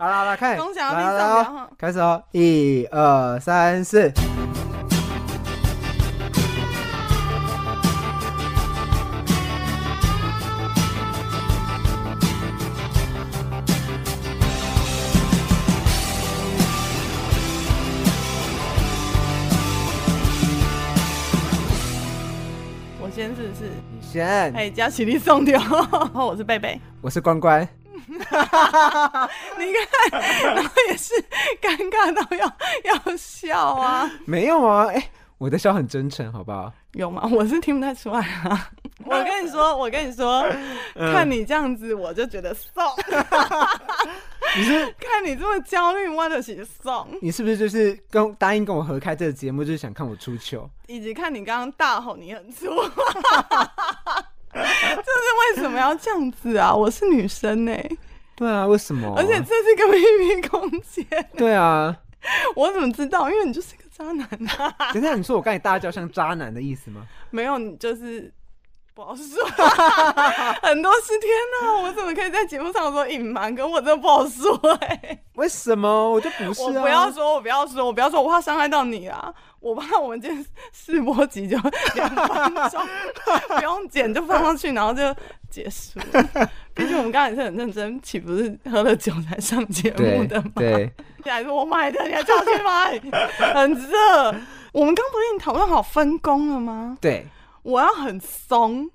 好了好了，开始，恭喜啊来开始哦，一二三四。我先是不是？你先，哎，加起立送掉，我是贝贝。我是关关。你看，然后也是尴尬到要要笑啊，没有啊，哎、我的笑很真诚，好不好？有吗？我是听不太出来啊。我跟你说，我跟你说，嗯看你这样子，我就觉得送。你是 看你这么焦虑，我就写送。你是不是就是跟答应跟我合开这个节目，就是想看我出糗？以及看你刚刚大吼你很粗，要这样子啊？我是女生呢、对啊，为什么？而且这是个秘密空间，对啊，我怎么知道？因为你就是个渣男啊！等一下你说我刚才大叫像渣男的意思吗？没有，你就是不好说。很多是天哪，我怎么可以在节目上说隐瞒？跟我真的不好说哎、为什么？我就不是、啊，我不要说，我不要说，我不要说，我怕伤害到你啊！我怕我们今天试播集就两分钟，不用剪就放上去，然后就结束了。毕竟我们刚才是很认真，岂不是喝了酒才上节目的吗？对，你还是我买的，你还叫我去买，很热。我们刚不是已经讨论好分工了吗？对，我要很松，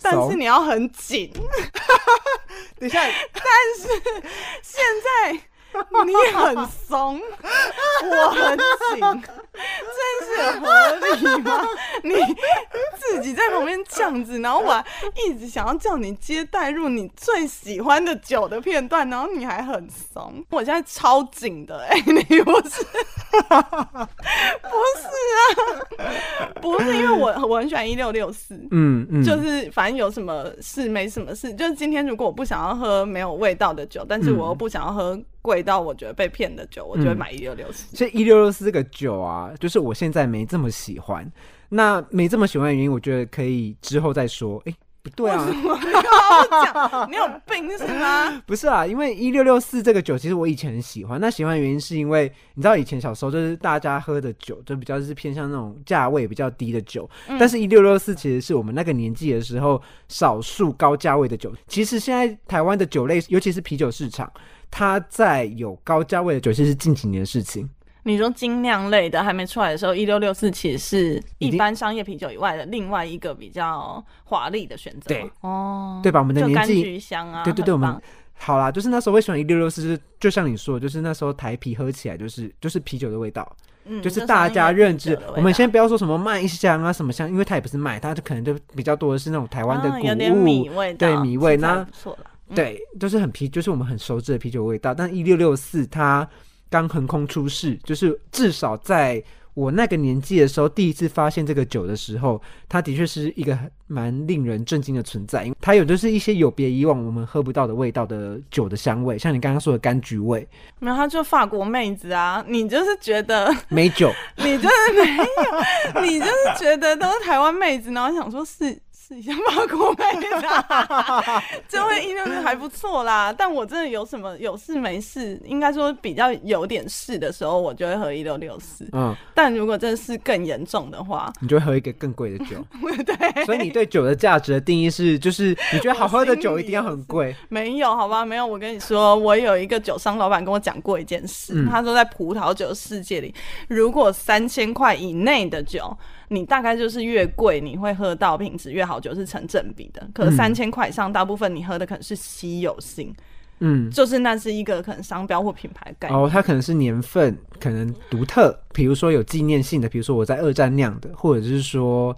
但是你要很紧。等一下，现在你很松，我很紧，这是合理吗？你自己在旁边这样子，然后我还一直想要叫你接带入你最喜欢的酒的片段，然后你还很怂，我现在超紧的、哎，你不是？不是啊，不是因为我我很喜欢一六六四，嗯嗯，就是反正有什么事没什么事，就是今天如果我不想要喝没有味道的酒，但是我又不想要喝贵到我觉得被骗的酒，我就会买一六六四。这一六六四这个酒啊，就是我现在没这么喜欢。那没这么喜欢的原因，我觉得可以之后再说。哎、不对啊，讲？你有病是吗？不是啊，因为一六六四这个酒，其实我以前很喜欢。那喜欢的原因是因为你知道，以前小时候就是大家喝的酒，就比较是偏向那种价位比较低的酒。但是，一六六四其实是我们那个年纪的时候少数高价位的酒。其实现在台湾的酒类，尤其是啤酒市场，它在有高价位的酒，其实是近几年的事情。你说精酿类的还没出来的时候，一六六四其实是一般商业啤酒以外的另外一个比较华丽的选择。对，哦，对吧？我们的年纪橘香啊，对对对，我们好啦，就是那时候会喜欢一六六四，就是就像你说，就是那时候台啤喝起来就是就是啤酒的味道，嗯就是大家认知我们先不要说什么麦香啊什么香，因为它也不是麦，它就可能就比较多的是那种台湾的谷物，对米味那不错啦。嗯对，就是很啤，就是我们很熟知的啤酒味道。但一六六四它刚横空出世，就是至少在我那个年纪的时候，第一次发现这个酒的时候，它的确是一个很蛮令人震惊的存在。因为它有就是一些有别以往我们喝不到的味道的酒的香味，像你刚刚说的柑橘味、没有，它就法国妹子啊，你就是觉得美酒。你就是没有，你就是觉得都是台湾妹子，然后想说试试一下法国妹子、啊，这位一六六还不错啦。但我真的有什么有事没事，应该说比较有点事的时候，我就会喝一六六四。嗯，但如果真的是更严重的话，你就会喝一个更贵的酒。对，所以你对酒的价值的定义是，就是你觉得好喝的酒一定要很贵。没有，好吧，没有。我跟你说，我有一个酒商老板跟我讲过一件事，嗯他说在葡萄酒世界里，如果三千块以内的酒，你大概就是越贵，你会喝到品质越好酒是成正比的。可三千块以上，大部分你喝的可能是稀有性，嗯，就是那是一个可能商标或品牌概念。哦，它可能是年份，可能独特，比如说有纪念性的，比如说我在二战酿的，或者是说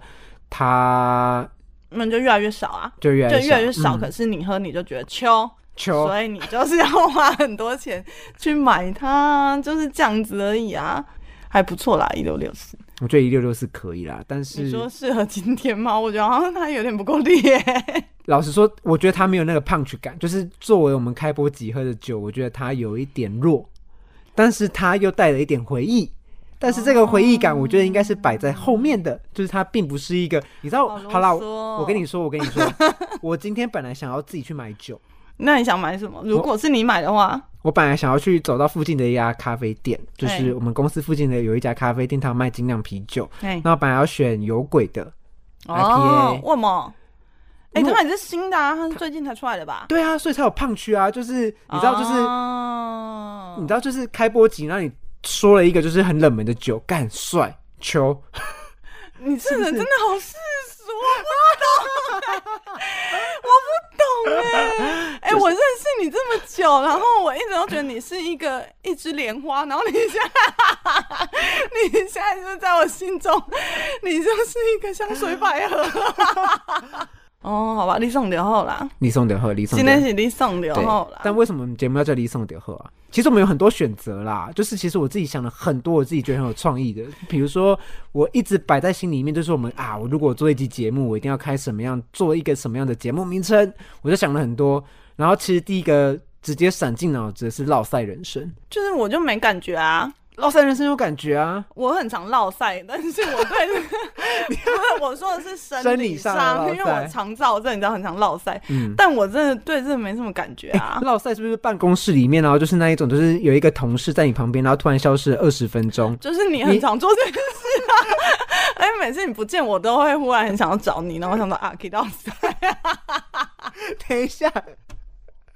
它那就越来越少啊，就越来就越来越少。嗯可是你喝你就觉得秋。秋所以你就是要花很多钱去买它，就是这样子而已啊，还不错啦，一六六四。我觉得一六六是可以啦，但你是说适合今天吗？我觉得好像它有点不够烈。老实说，我觉得它没有那个 punch 感，就是作为我们开播集喝的酒，我觉得它有一点弱，但是它又带了一点回忆。但是这个回忆感，我觉得应该是摆在后面的，就是它并不是一个，你知道，好啰好啦，我跟你说，我跟你说，我今天本来想要自己去买酒，那你想买什么？如果是你买的话，我本来想要去走到附近的一家咖啡店，就是哎我们公司附近的有一家咖啡店，它有卖精酿啤酒。哎，那我本来要选有鬼的，哦 IPA，为什么？哎，因为它也是新的啊，它是最近才出来的吧？对啊，所以才有胖区啊。就是你知道，就是、哦你知道，就是开播集，然后你说了一个就是很冷门的酒，干帅秋，你这人真的好世俗，我不懂欸，我不懂哎、哎、我认识你这么久，然后我一直都觉得你是一个 一枝莲花，然后你现在，你现在就在我心中，你就是一个香水百合。哦，好吧，你送掉后啦，李宋德赫，李宋今。天是你送掉对后啦，，但为什么节目要叫李宋德赫啊？其实我们有很多选择啦，就是其实我自己想了很多，我自己觉得很有创意的。比如说，我一直摆在心里面，就是我们啊，我如果做一集节目，我一定要开什么样，做一个什么样的节目名称，我就想了很多。然后其实第一个直接闪进脑子的是落赛人生，就是我就没感觉啊。落赛人生有感觉啊，我很常落赛，但是我对这个不是我说的是生生理理上因为我晒肠燥症，你知道很常落赛，嗯。但我真的对这个没什么感觉啊。落赛是不是办公室里面，然后就是那一种，就是有一个同事在你旁边，然后突然消失了二十分钟，就是你很常做这件事啊，哎，每次你不见我都会忽然很想要找你，然后我想说啊，可以到塞，等一下，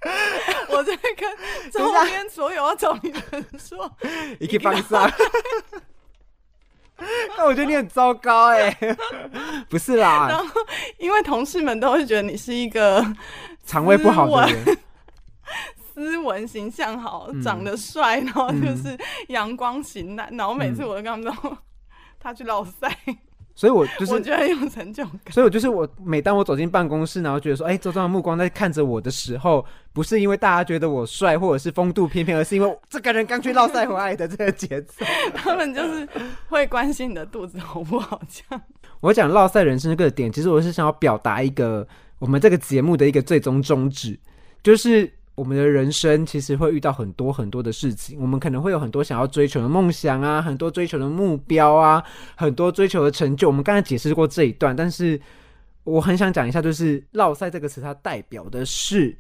我在跟周边所有要找你的人说，你可以放上。但我。觉得你很糟糕哎、不是啦，因为同事们都会觉得你是一个肠胃不好的人，斯文、形象好、嗯。长得帅，然后就是阳光型男，然后每次我都跟他们说。他去老塞，所以我就是，我觉得很有成就感。所以我就是我，每当我走进办公室，然后觉得说，哎、周遭的目光在看着我的时候，不是因为大家觉得我帅或者是风度翩翩，而是因为这个人刚去绕赛回来的这个节奏。他们就是会关心你的肚子好不好，这样。我讲绕赛人生这个点，其实我是想要表达一个我们这个节目的一个最终宗旨，就是我们的人生其实会遇到很多很多的事情，我们可能会有很多想要追求的梦想啊，很多追求的目标啊，很多追求的成就。我们刚才解释过这一段，但是我很想讲一下，就是“绕赛”这个词，它代表的是。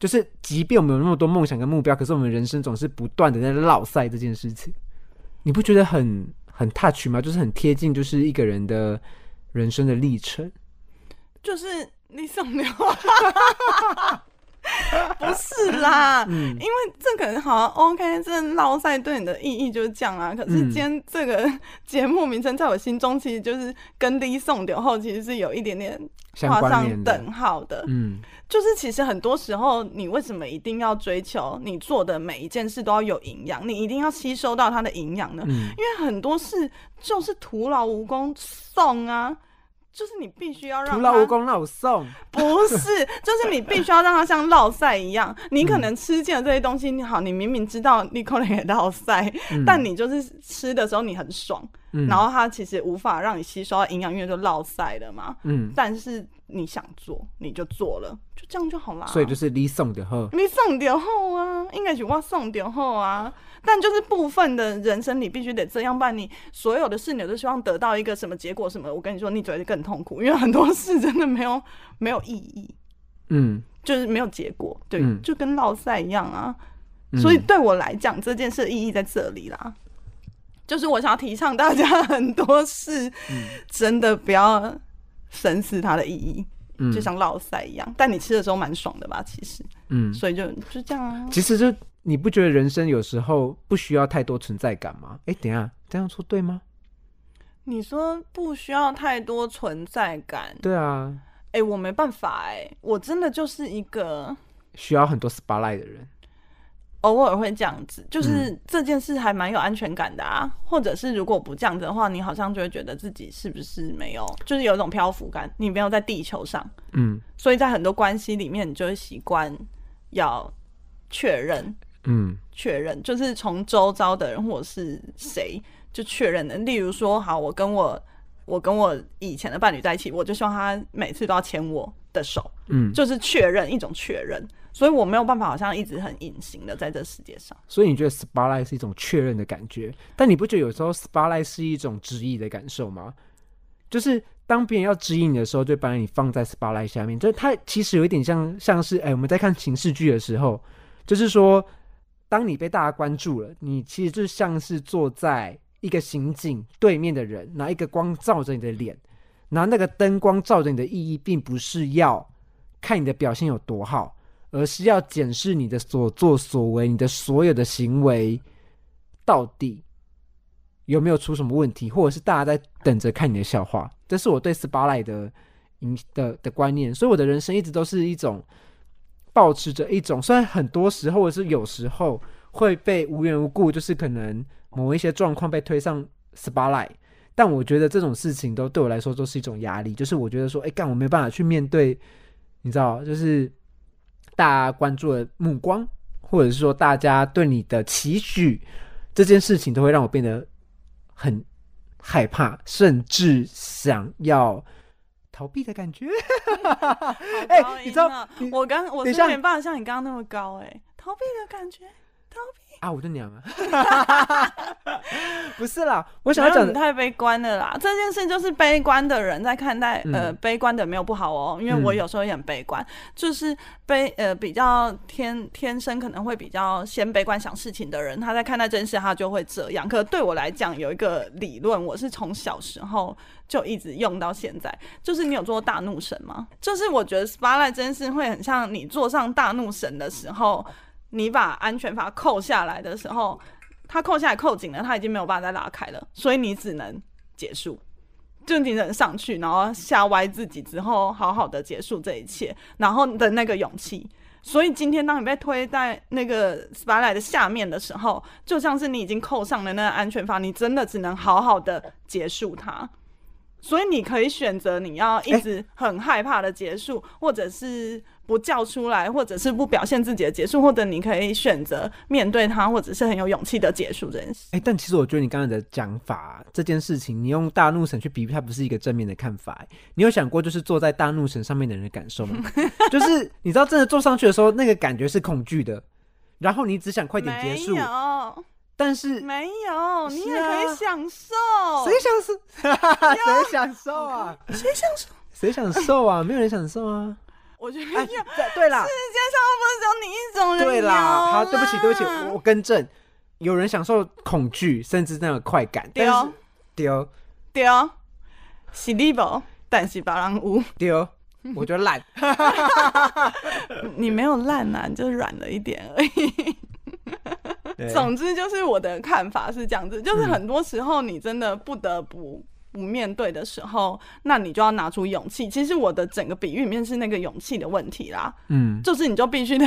就是，即便我们有那么多梦想跟目标，可是我们人生总是不断的在绕赛这件事情，你不觉得很很 touch 吗？就是很贴近，就是一个人的人生的历程。就是你送流，不是啦，嗯因为这可能好像 OK，这捞赛对你的意义就是这样啊。可是嗯今天这个节目名称在我心中，其实就是跟 Lee 送流后其实是有一点点相画上等号的。嗯就是其实很多时候，你为什么一定要追求你做的每一件事都要有营养？你一定要吸收到它的营养呢？嗯，因为很多事就是徒劳无功送啊，就是你必须要让它徒劳无功，那我送。不是，就是你必须要让它像烙赛一样。你可能吃进了这些东西，你好，你明明知道你可能也烙赛，嗯但你就是吃的时候你很爽，嗯然后它其实无法让你吸收到营养，因为就烙赛了嘛。嗯，但是你想做，你就做了，就这样就好啦。所以就是你送的后。你送掉后啊，应该是我送掉后啊。但就是部分的人生，你必须得这样办。你所有的事，你都希望得到一个什么结果？什么？我跟你说，你只会更痛苦，因为很多事真的没有没有意义，嗯，就是没有结果。对，嗯就跟落赛一样啊。嗯所以对我来讲，这件事的意义在这里啦。就是我想要提倡大家很多事，嗯真的不要深思它的意义，嗯就像落赛一样。但你吃的时候蛮爽的吧？其实，嗯，所以就就这样啊。其实就你不觉得人生有时候不需要太多存在感吗？哎，等一下这样说对吗？你说不需要太多存在感，对啊，哎、我没办法、哎，我真的就是一个需要很多 spotlight 的人。偶尔会这样子，就是嗯这件事还蛮有安全感的啊。或者是如果不这样子的话，你好像就会觉得自己是不是没有，就是有一种漂浮感，你没有在地球上，嗯所以在很多关系里面，你就会习惯要确认，嗯确认，就是从周遭的人或者是谁就确认的。例如说，好，我跟我我跟我以前的伴侣在一起，我就希望他每次都要牵我的手，嗯，就是确认一种确认。所以我没有办法，好像一直很隐形的在这世界上。所以你觉得 spotlight 是一种确认的感觉，但你不觉得有时候 spotlight 是一种质疑的感受吗？就是当别人要指引你的时候，就把你放在 spotlight 下面，就是它其实有一点像像是哎、我们在看情视剧的时候，就是说当你被大家关注了，你其实就像是坐在一个刑警对面的人，拿一个光照着你的脸，拿那个灯光照着你的意义，并不是要看你的表现有多好，而是要检视你的所作所为，你的所有的行为到底有没有出什么问题，或者是大家在等着看你的笑话。这是我对 spotlight 的影的的观念，所以我的人生一直都是一种。保持着一种，虽然很多时候或者是有时候会被无缘无故，就是可能某一些状况被推上 spotlight，但我觉得这种事情都对我来说都是一种压力。就是我觉得说，哎，干我没办法去面对，你知道，就是大家关注的目光，或者是说大家对你的期许，这件事情都会让我变得很害怕，甚至想要。逃避的感觉，哎，你知道，我刚我是没办法像你刚刚那么高，哎，逃避的感觉，逃避。啊，我的娘啊！不是啦，我想要讲太悲观了啦。这件事就是悲观的人在看待，呃，悲观的没有不好哦。因为我有时候也很悲观，就是悲呃比较天天生可能会比较先悲观想事情的人，他在看待这件事他就会这样。可对我来讲，有一个理论，我是从小时候就一直用到现在，就是你有做大怒神吗？就是我觉得 spotlight 这件事会很像你坐上大怒神的时候。你把安全阀扣下来的时候，它扣下来扣紧了，它已经没有办法再拉开了，所以你只能结束，就你只能上去，然后吓歪自己之后，好好的结束这一切，然后的那个勇气。所以今天当你被推在那个 spotlight 的下面的时候，就像是你已经扣上了那个安全阀，你真的只能好好的结束它。所以你可以选择你要一直很害怕的结束，或者是。不叫出来，或者是不表现自己的结束，或者你可以选择面对他，或者是很有勇气的结束这件事。哎，但其实我觉得你刚才的讲法，这件事情，你用大怒神去比喻，它不是一个正面的看法。你有想过，就是坐在大怒神上面的人的感受吗？就是你知道，真的坐上去的时候，那个感觉是恐惧的，然后你只想快点结束。但是没有，你也可以享受。谁享受？谁享受啊？谁享受？谁享受啊？没有人享受啊。我觉得对啦，世界上不是只有你一种人。对啦，好，对不起，对不起，我更正，有人享受恐惧，甚至那种快感。丢丢丢，是你不？但是别人有丢，我觉得烂。你没有烂呐，你就软了一点而已。总之，就是我的看法是这样子，就是很多时候你真的不得不。不面对的时候，那你就要拿出勇气。其实我的整个比喻里面是那个勇气的问题啦，嗯，就是你就必须得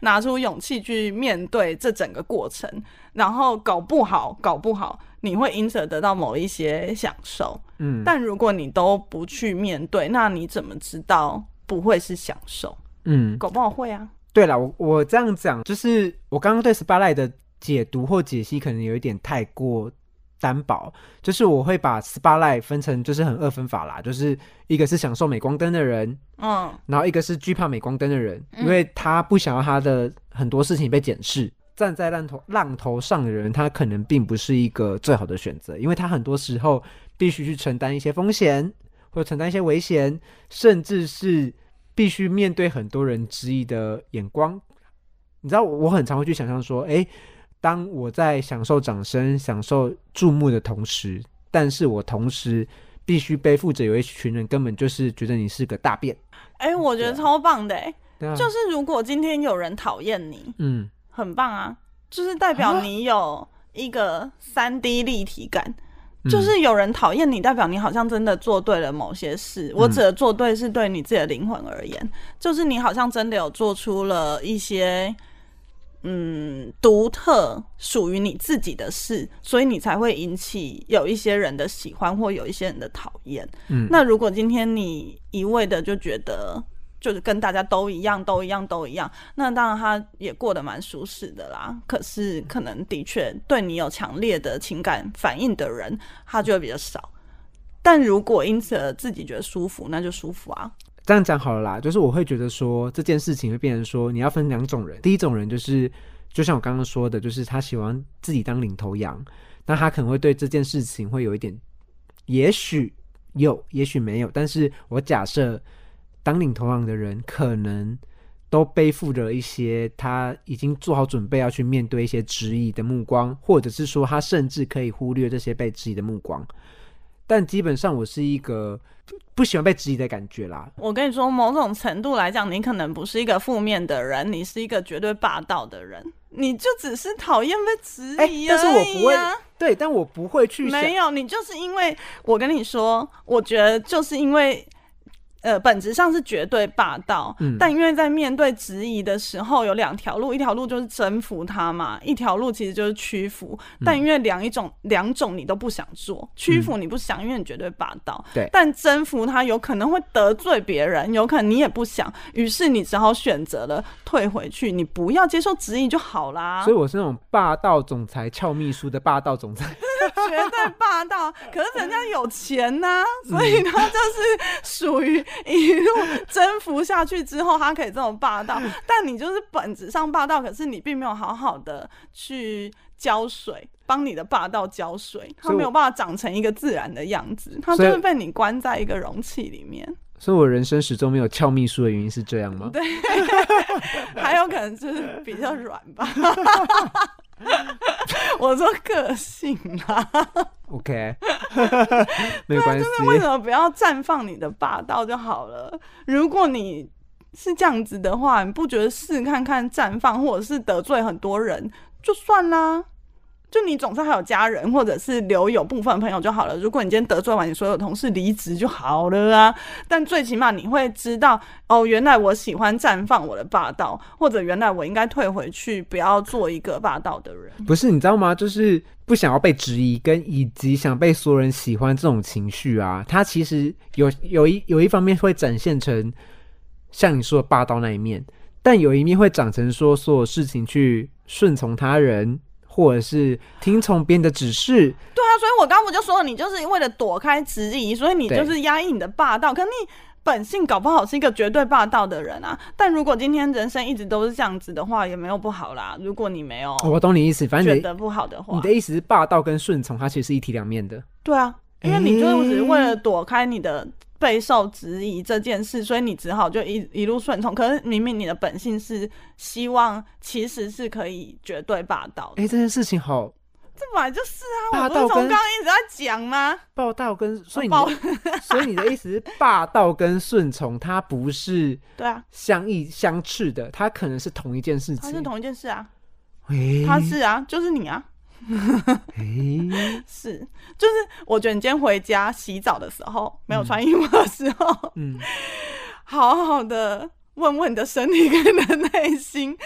拿出勇气去面对这整个过程，然后搞不好，搞不好你会因此得到某一些享受，嗯，但如果你都不去面对，那你怎么知道不会是享受？嗯，搞不好会啊。对了，我我这样讲，就是我刚刚对 spotlight 的解读或解析，可能有一点太过。单薄就是我会把 spotlight 分成就是很二分法啦，就是一个是享受镁光灯的人，嗯，然后一个是惧怕镁光灯的人，因为他不想要他的很多事情被检视。站在浪头浪头上的人，他可能并不是一个最好的选择，因为他很多时候必须去承担一些风险，或者承担一些危险，甚至是必须面对很多人质疑的眼光。你知道，我很常会去想象说，哎。当我在享受掌声、享受注目的同时，但是我同时必须背负着有一群人根本就是觉得你是个大便。哎，我觉得超棒的，哎，就是如果今天有人讨厌你，嗯，很棒啊，就是代表你有一个三 D 立体感，就是有人讨厌你，代表你好像真的做对了某些事。我指的做对是对你自己的灵魂而言，就是你好像真的有做出了一些。嗯，独特属于你自己的事，所以你才会引起有一些人的喜欢或有一些人的讨厌。嗯，那如果今天你一味的就觉得就是跟大家都一样，都一样，都一样，那当然他也过得蛮舒适的啦。可是可能的确对你有强烈的情感反应的人，他就会比较少。但如果因此而自己觉得舒服，那就舒服啊。这样讲好了啦，就是我会觉得说这件事情会变成说你要分两种人，第一种人就是就像我刚刚说的，就是他喜欢自己当领头羊，那他可能会对这件事情会有一点，也许有，也许没有，但是我假设当领头羊的人可能都背负着一些他已经做好准备要去面对一些质疑的目光，或者是说他甚至可以忽略这些被质疑的目光。但基本上我是一个不喜欢被质疑的感觉啦。我跟你说，某种程度来讲，你可能不是一个负面的人，你是一个绝对霸道的人，你就只是讨厌被质疑。但是我不会，对，但我不会去。没有，你就是因为我跟你说，我觉得就是因为。呃，本质上是绝对霸道，但因为在面对质疑的时候，有两条路，一条路就是征服他嘛，一条路其实就是屈服。但因为两一种两种你都不想做，屈服你不想，因为你绝对霸道。对，但征服他有可能会得罪别人，有可能你也不想，于是你只好选择了退回去，你不要接受质疑就好啦。所以我是那种霸道总裁俏秘书的霸道总裁，绝对霸道。可是人家有钱呐，所以他就是属于。一路征服下去之后，他可以这么霸道，但你就是本质上霸道，可是你并没有好好的去浇水，帮你的霸道浇水，它没有办法长成一个自然的样子，它就是被你关在一个容器里面。所以，我人生始终没有俏秘书的原因是这样吗？对，还有可能就是比较软吧。我说个性啦，OK，没关系。就是为什么不要绽放你的霸道就好了？如果你是这样子的话，你不觉得试看看绽放，或者是得罪很多人就算啦？就你总是还有家人，或者是留有部分朋友就好了。如果你今天得罪完你所有同事离职就好了啊。但最起码你会知道，哦，原来我喜欢绽放我的霸道，或者原来我应该退回去，不要做一个霸道的人。不是，你知道吗？就是不想要被质疑，跟以及想被所有人喜欢这种情绪啊，它其实有有一有一方面会展现成像你说的霸道那一面，但有一面会长成说所有事情去顺从他人。或者是听从别人的指示，对啊，所以我刚不就说了，你就是为了躲开质疑，所以你就是压抑你的霸道。可你本性搞不好是一个绝对霸道的人啊。但如果今天人生一直都是这样子的话，也没有不好啦。如果你没有，我懂你意思，反正觉得不好的话，你的意思是霸道跟顺从，它其实是一体两面的。对啊，因为你就是只是为了躲开你的。备受质疑这件事，所以你只好就一一路顺从。可是明明你的本性是希望，其实是可以绝对霸道。哎，这件事情好，这本来就是啊，我不是从刚刚一直在讲吗？霸道跟所以你，所以你的意思是霸道跟顺从，它不是 对啊相异相斥的，它可能是同一件事情。它是同一件事啊，它是啊，就是你啊。是，就是我觉得你今天回家洗澡的时候，没有穿衣服的时候，嗯，好好的问问你的身体跟你的内心，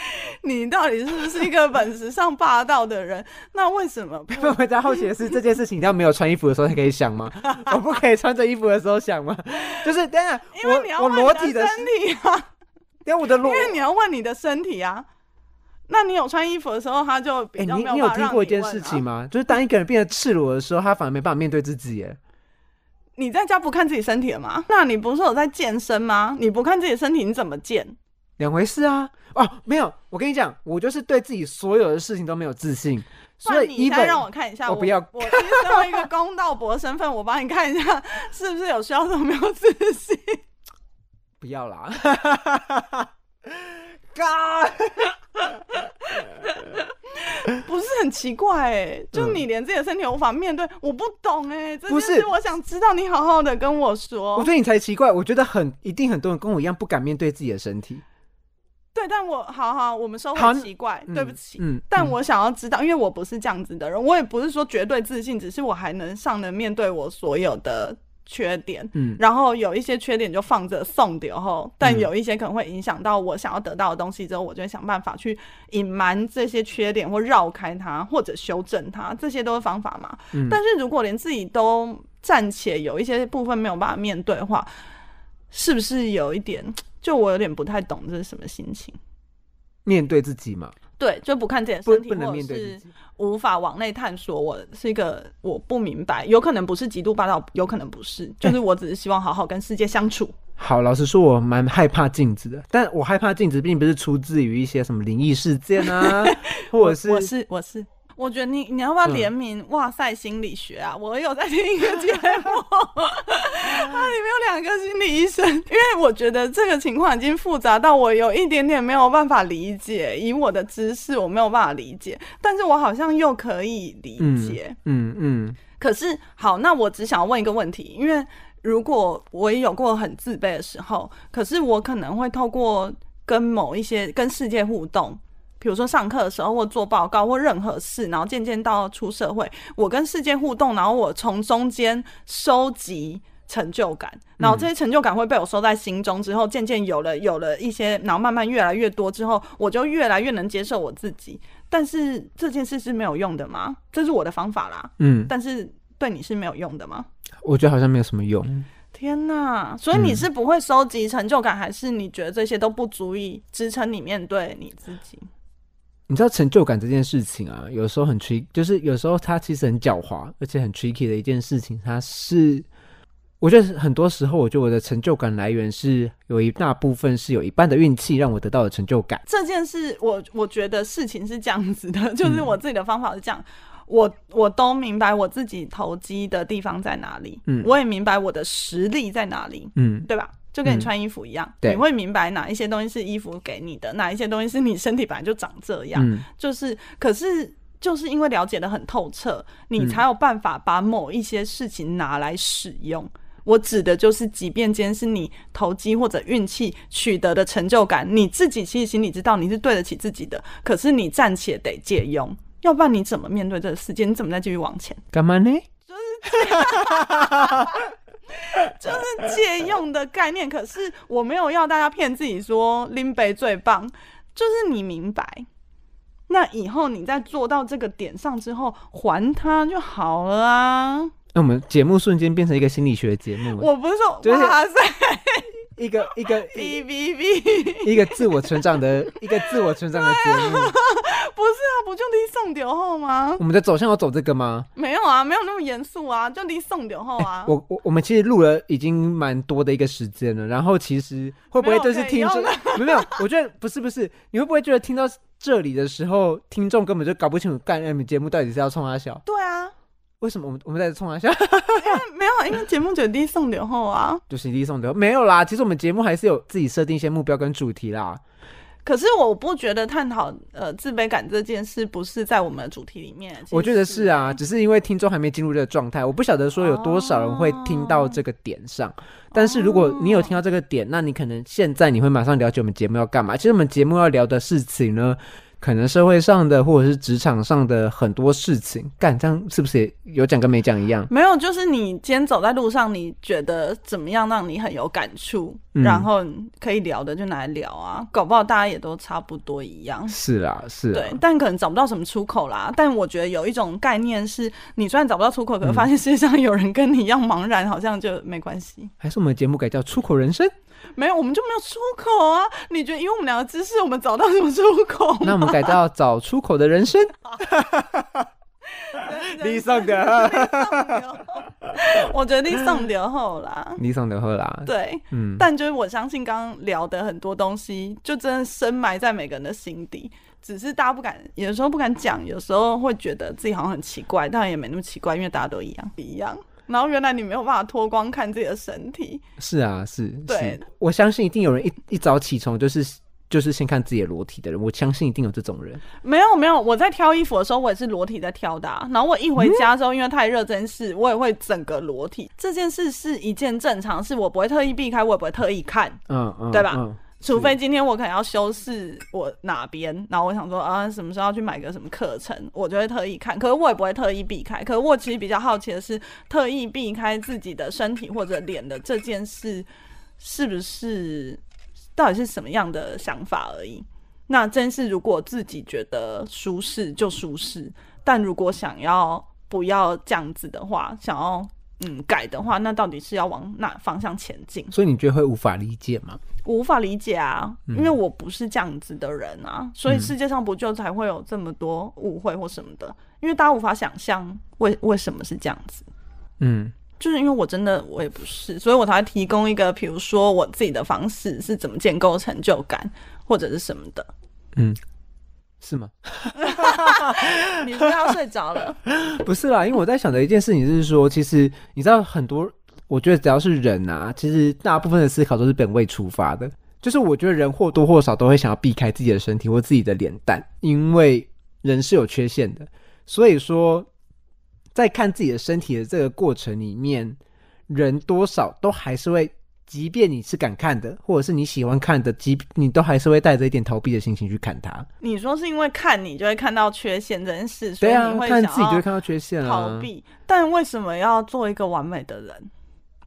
你到底是不是一个本质上霸道的人？那为什么？不回家好奇的是这件事情，要没有穿衣服的时候才可以想吗？我不可以穿着衣服的时候想吗？就是等下，因为你要问你的身体啊，因为我的裸，因为你要问你的身体啊。那你有穿衣服的时候，他就比较没有你有听过一件事情吗？就是当一个人变得赤裸的时候，他反而没办法面对自己。耶。你在家不看自己身体了吗？那你不是有在健身吗？你不看自己身体，你怎么健？两回事啊！哦，没有，我跟你讲，我就是对自己所有的事情都没有自信。所以你再让我看一下，我不要。我其实身为一个公道博身份，我帮你看一下，是不是有需要这么没有自信？不要啦 ！God。不是很奇怪哎，就你连自己的身体无法面对，我不懂哎。不是，我想知道你好好的跟我说。我觉得你才奇怪，我觉得很一定很多人跟我一样不敢面对自己的身体。对，但我好好，我们收回奇怪，对不起。嗯，但我想要知道，因为我不是这样子的人，我也不是说绝对自信，只是我还能上能面对我所有的。缺点，嗯，然后有一些缺点就放着送掉后，但有一些可能会影响到我想要得到的东西之后，我就会想办法去隐瞒这些缺点或绕开它或者修正它，这些都是方法嘛。但是如果连自己都暂且有一些部分没有办法面对的话，是不是有一点？就我有点不太懂这是什么心情？面对自己嘛。对，就不看自己的身体，或者是无法往内探索。我是一个我不明白，有可能不是极度霸道，有可能不是，就是我只是希望好好跟世界相处。好，老实说，我蛮害怕镜子的，但我害怕镜子并不是出自于一些什么灵异事件啊，或者是我是我是我觉得你你要不要嗯联名？哇塞，心理学啊！我有在听一个节目，它里面有两个心理医生，因为我觉得这个情况已经复杂到我有一点点没有办法理解，以我的知识我没有办法理解，但是我好像又可以理解。嗯嗯可是好，那我只想问一个问题，因为如果我也有过很自卑的时候，可是我可能会透过跟某一些跟世界互动。比如说上课的时候，或做报告，或任何事，然后渐渐到出社会，我跟世界互动，然后我从中间收集成就感，然后这些成就感会被我收在心中，之后渐渐有了有了一些，然后慢慢越来越多之后，我就越来越能接受我自己。但是这件事是没有用的吗？这是我的方法啦。嗯，但是对你是没有用的吗？我觉得好像没有什么用。天呐！所以你是不会收集成就感，还是你觉得这些都不足以支撑你面对你自己？你知道成就感这件事情啊，有时候很 trick，就是有时候它其实很狡猾，而且很 tricky 的一件事情。它是，我觉得很多时候，我觉得我的成就感来源是有一大部分是有一半的运气让我得到了成就感。这件事，我我觉得事情是这样子的，就是我自己的方法是这样。我我都明白我自己投机的地方在哪里，嗯我也明白我的实力在哪里，嗯对吧？就跟你嗯穿衣服一样，对你会明白哪一些东西是衣服给你的，哪一些东西是你身体本来就长这样。嗯就是，可是就是因为了解的很透彻，你嗯才有办法把某一些事情拿来使用。我指的就是，即便今天是你投机或者运气取得的成就感，你自己其实心里知道你是对得起自己的，可是你暂且得借用，要不然你怎么面对这个世界？你怎么再继续往前？干嘛呢？就 是 借用的概念。可是我没有要大家骗自己说林北最棒，就是你明白。那以后你在做到这个点上之后，还他就好了啊！那我们节目瞬间变成一个心理学节目，我不是说就是哇塞，一个 一个哔哔哔，一个自我成长的 一个自我成长的节目。不是啊，不就离送丢后吗？我们的走向要走这个吗？没有啊，没有那么严肃啊，就离送丢后啊。我我我们其实录了已经蛮多的一个时间了，然后其实会不会就是听众没有？我觉得不是不是，你会不会觉得听到这里的时候，听众根本就搞不清楚干 M 节目到底是要冲他笑？对啊，为什么我们我们在冲他笑？没有，因为节目就离送点后啊。就是第一送的没有啦，其实我们节目还是有自己设定一些目标跟主题啦。可是我不觉得探讨呃自卑感这件事不是在我们的主题里面。我觉得是啊，只是因为听众还没进入这个状态，我不晓得说有多少人会听到这个点上。但是如果你有听到这个点，那你可能现在你会马上了解我们节目要干嘛。其实我们节目要聊的事情呢，可能社会上的或者是职场上的很多事情，干这样是不是也有讲跟没讲一样？没有，就是你今天走在路上，你觉得怎么样让你很有感触，嗯然后可以聊的就拿来聊啊，搞不好大家也都差不多一样。是啦，是对啊，，但可能找不到什么出口啦。但我觉得有一种概念是，你虽然找不到出口，可是发现世界上有人跟你一样茫然，好像就没关系。还是我们节目改叫出口人生？没有，我们就没有出口啊！你觉得，因为我们两个姿势，我们找到什么出口？那我们改叫找出口的人生。你上的，我决定送留后啦。你上的后啦。对，嗯，但就是我相信刚刚聊的很多东西，就真的深埋在每个人的心底，只是大家不敢，有时候不敢讲，有时候会觉得自己好像很奇怪，但也没那么奇怪，因为大家都一样一样。然后原来你没有办法脱光看自己的身体，是啊，是，对是，我相信一定有人一一早起床就是就是先看自己的裸体的人，我相信一定有这种人。没有没有，我在挑衣服的时候，我也是裸体在挑的、啊。然后我一回家之后，因为太热这件事，我也会整个裸体。这件事是一件正常事，我不会特意避开，我也不会特意看。嗯嗯，对吧嗯除非今天我可能要修饰我哪边，然后我想说啊，什么时候要去买个什么课程，我就会特意看。可是我也不会特意避开。可是我其实比较好奇的是，特意避开自己的身体或者脸的这件事，是不是到底是什么样的想法而已？那真是如果自己觉得舒适就舒适，但如果想要不要这样子的话，想要嗯改的话，那到底是要往哪方向前进？所以你觉得会无法理解吗？我无法理解啊，因为我不是这样子的人啊，所以世界上不就才会有这么多误会或什么的，因为大家无法想象为为什么是这样子。嗯就是因为我真的我也不是，所以我才会提供一个，比如说我自己的方式是怎么建构成就感或者是什么的。嗯，是吗？你是不是要睡着了？不是啦，因为我在想的一件事情就是说，其实你知道很多，我觉得只要是人啊，其实大部分的思考都是本位出发的。就是我觉得人或多或少都会想要避开自己的身体或自己的脸蛋，因为人是有缺陷的。所以说，在看自己的身体的这个过程里面，人多少都还是会，即便你是敢看的，或者是你喜欢看的，即你都还是会带着一点逃避的心情去看它。你说是因为看你就会看到缺陷这件事，所以对啊你，会看自己就会看到缺陷啊。逃避。但为什么要做一个完美的人？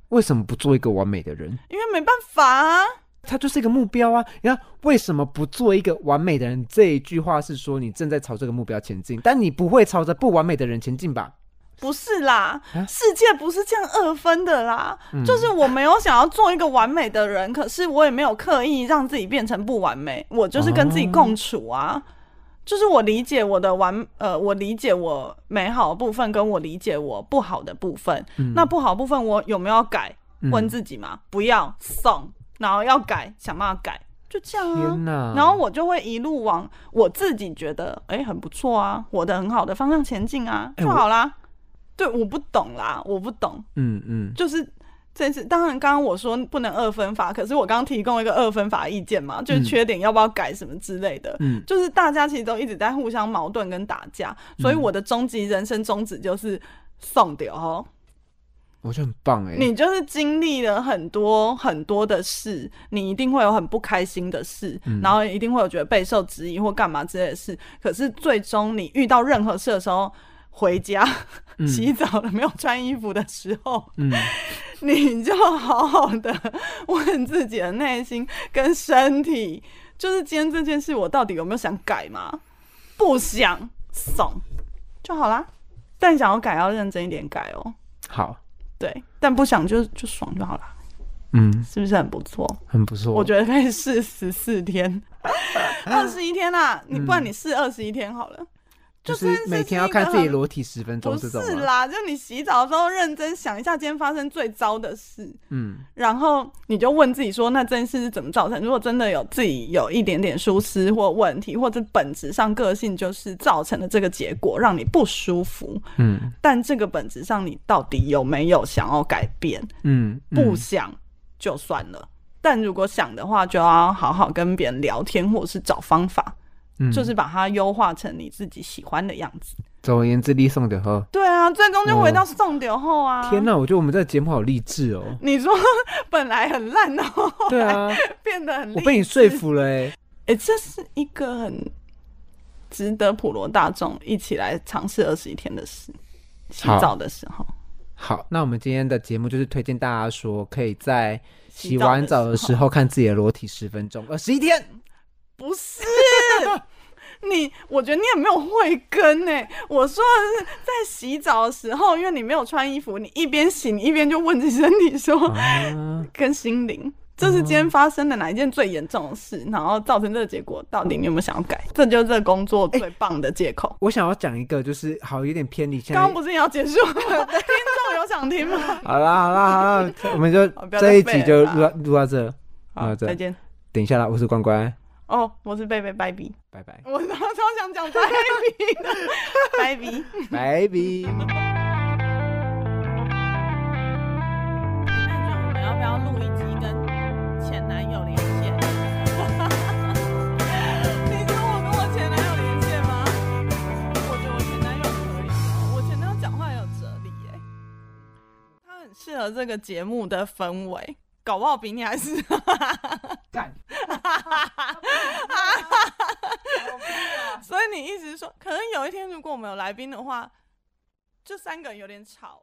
为什么不做一个完美的人？因为没办法啊。它就是一个目标啊！你看，为什么不做一个完美的人？这一句话是说你正在朝这个目标前进，但你不会朝着不完美的人前进吧？不是啦，啊世界不是这样二分的啦。嗯就是我没有想要做一个完美的人，可是我也没有刻意让自己变成不完美，我就是跟自己共处啊。就是我理解我的完，呃，我理解我美好的部分，跟我理解我不好的部分。嗯那不好部分我有没有要改？嗯问自己嘛，不要送，然后要改，想办法改，就这样啊。天！然后我就会一路往我自己觉得哎、很不错啊，我的很好的方向前进啊，哎就好啦。对，我不懂啦，我不懂，嗯嗯，就是这次当然刚刚我说不能二分法，可是我刚刚提供一个二分法意见嘛，就是嗯缺点要不要改什么之类的。嗯就是大家其实都一直在互相矛盾跟打架，所以我的终极人生宗旨就是送掉哦。我觉得很棒哎。你就是经历了很多很多的事，你一定会有很不开心的事，嗯然后一定会有觉得备受质疑或干嘛之类的事。可是最终你遇到任何事的时候，回家、嗯洗澡了没有穿衣服的时候，嗯你就好好的问自己的内心跟身体，就是今天这件事我到底有没有想改吗？不想，怂就好啦。但想要改要认真一点改哦。好，对，但不想就就爽就好了，嗯，是不是很不错？很不错。我觉得可以试十四天，二十一天啦，你不然你试二十一天好了。就是每天要看自己裸体十分钟不这种吗？是啦，就你洗澡的时候认真想一下今天发生最糟的事，嗯然后你就问自己说，那这件事是怎么造成？如果真的有自己有一点点疏失或问题，或者本质上个性就是造成了这个结果，让你不舒服，嗯但这个本质上你到底有没有想要改变？嗯，不嗯想就算了。但如果想的话，就要好好跟别人聊天，或者是找方法，嗯就是把它优化成你自己喜欢的样子。总而言之，立送的后。对啊，最终就回到送丢后啊。天哪，我觉得我们这个节目好励志哦。你说本来很烂哦，对啊，变得很……我被你说。服了哎。哎、这是一个很值得普罗大众一起来尝试二十一天的事。洗澡的时候，好，那我们今天的节目就是推荐大家说，可以在洗完澡的时候看自己的裸体十分钟，二十一天。不是你，我觉得你也没有慧根呢、我说的是在洗澡的时候，因为你没有穿衣服，你一边洗，你一边就问自己身体说，啊，跟心灵。这是今天发生的哪一件最严重的事，然后造成这个结果，到底你有没有想要改？这就是这个工作最棒的借口。我想要讲一个，就是好有点偏离。刚刚不是也要结束了？听众有想听吗？好啦好啦好啦，我们就 这一集就录到录到这。好，再见。等一下啦，我是关关，哦，我是贝贝拜比，拜拜我超超想讲拜比的，拜比。拜比。那我们要不要录一集跟前男友连线？你说我跟我前男友连线吗？我觉得我前男友可以哦，我前男友讲话有哲理耶，他很适合这个节目的氛围，搞不好比你还是。干所以你一直说，可能有一天如果我们有来宾的话，就三个人有点吵。